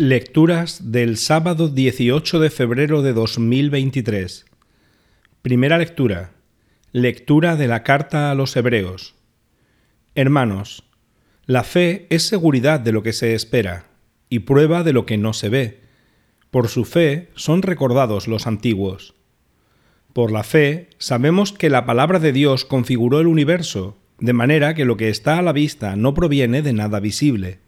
Lecturas del sábado 18 de febrero de 2023. Primera lectura. Lectura de la carta a los Hebreos. Hermanos, la fe es seguridad de lo que se espera y prueba de lo que no se ve. Por su fe son recordados los antiguos. Por la fe sabemos que la palabra de Dios configuró el universo, de manera que lo que está a la vista no proviene de nada visible.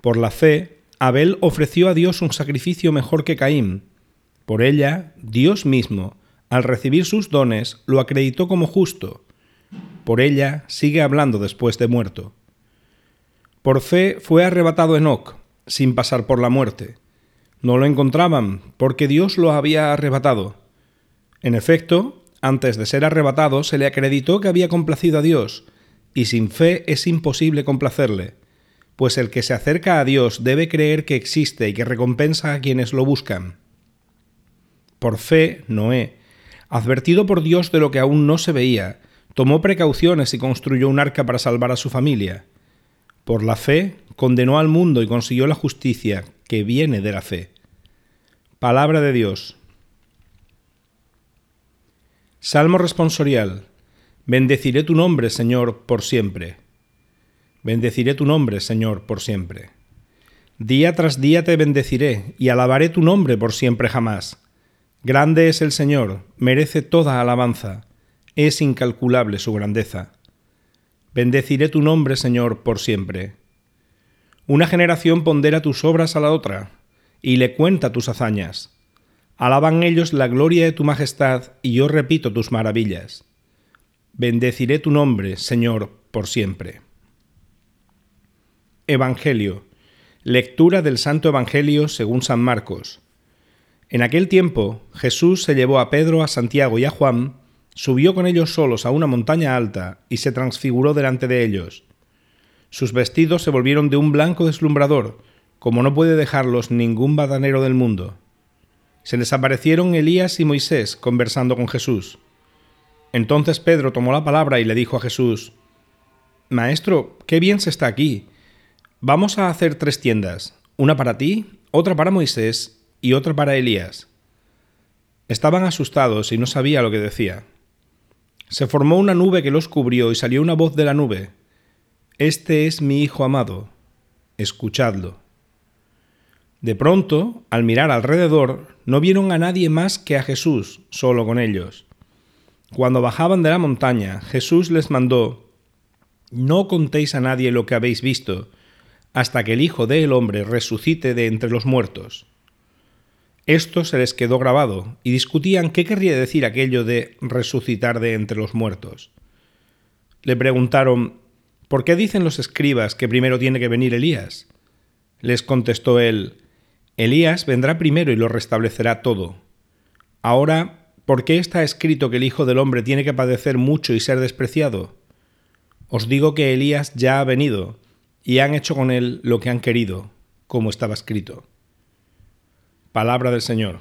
Por la fe Abel ofreció a Dios un sacrificio mejor que Caín. Por ella, Dios mismo, al recibir sus dones, lo acreditó como justo. Por ella sigue hablando después de muerto. Por fe fue arrebatado Enoc, sin pasar por la muerte. No lo encontraban, porque Dios lo había arrebatado. En efecto, antes de ser arrebatado se le acreditó que había complacido a Dios, y sin fe es imposible complacerle pues el que se acerca a Dios debe creer que existe y que recompensa a quienes lo buscan. Por fe, Noé, advertido por Dios de lo que aún no se veía, tomó precauciones y construyó un arca para salvar a su familia. Por la fe, condenó al mundo y consiguió la justicia que viene de la fe. Palabra de Dios. Salmo responsorial. Bendeciré tu nombre, Señor, por siempre. Bendeciré tu nombre, Señor, por siempre. Día tras día te bendeciré y alabaré tu nombre por siempre jamás. Grande es el Señor, merece toda alabanza, es incalculable su grandeza. Bendeciré tu nombre, Señor, por siempre. Una generación pondera tus obras a la otra, y le cuenta tus hazañas. Alaban ellos la gloria de tu majestad, y yo repito tus maravillas. Bendeciré tu nombre, Señor, por siempre. Evangelio. Lectura del Santo Evangelio según San Marcos. En aquel tiempo Jesús se llevó a Pedro, a Santiago y a Juan, subió con ellos solos a una montaña alta y se transfiguró delante de ellos. Sus vestidos se volvieron de un blanco deslumbrador, como no puede dejarlos ningún badanero del mundo. Se les aparecieron Elías y Moisés conversando con Jesús. Entonces Pedro tomó la palabra y le dijo a Jesús, Maestro, qué bien se está aquí Vamos a hacer tres tiendas, una para ti, otra para Moisés y otra para Elías. Estaban asustados y no sabía lo que decía. Se formó una nube que los cubrió y salió una voz de la nube. Este es mi Hijo amado, escuchadlo. De pronto, al mirar alrededor, no vieron a nadie más que a Jesús, solo con ellos. Cuando bajaban de la montaña, Jesús les mandó, No contéis a nadie lo que habéis visto, hasta que el Hijo del Hombre resucite de entre los muertos. Esto se les quedó grabado y discutían qué querría decir aquello de resucitar de entre los muertos. Le preguntaron, ¿por qué dicen los escribas que primero tiene que venir Elías? Les contestó él, Elías vendrá primero y lo restablecerá todo. Ahora, ¿por qué está escrito que el Hijo del Hombre tiene que padecer mucho y ser despreciado? Os digo que Elías ya ha venido, y han hecho con él lo que han querido, como estaba escrito. Palabra del Señor.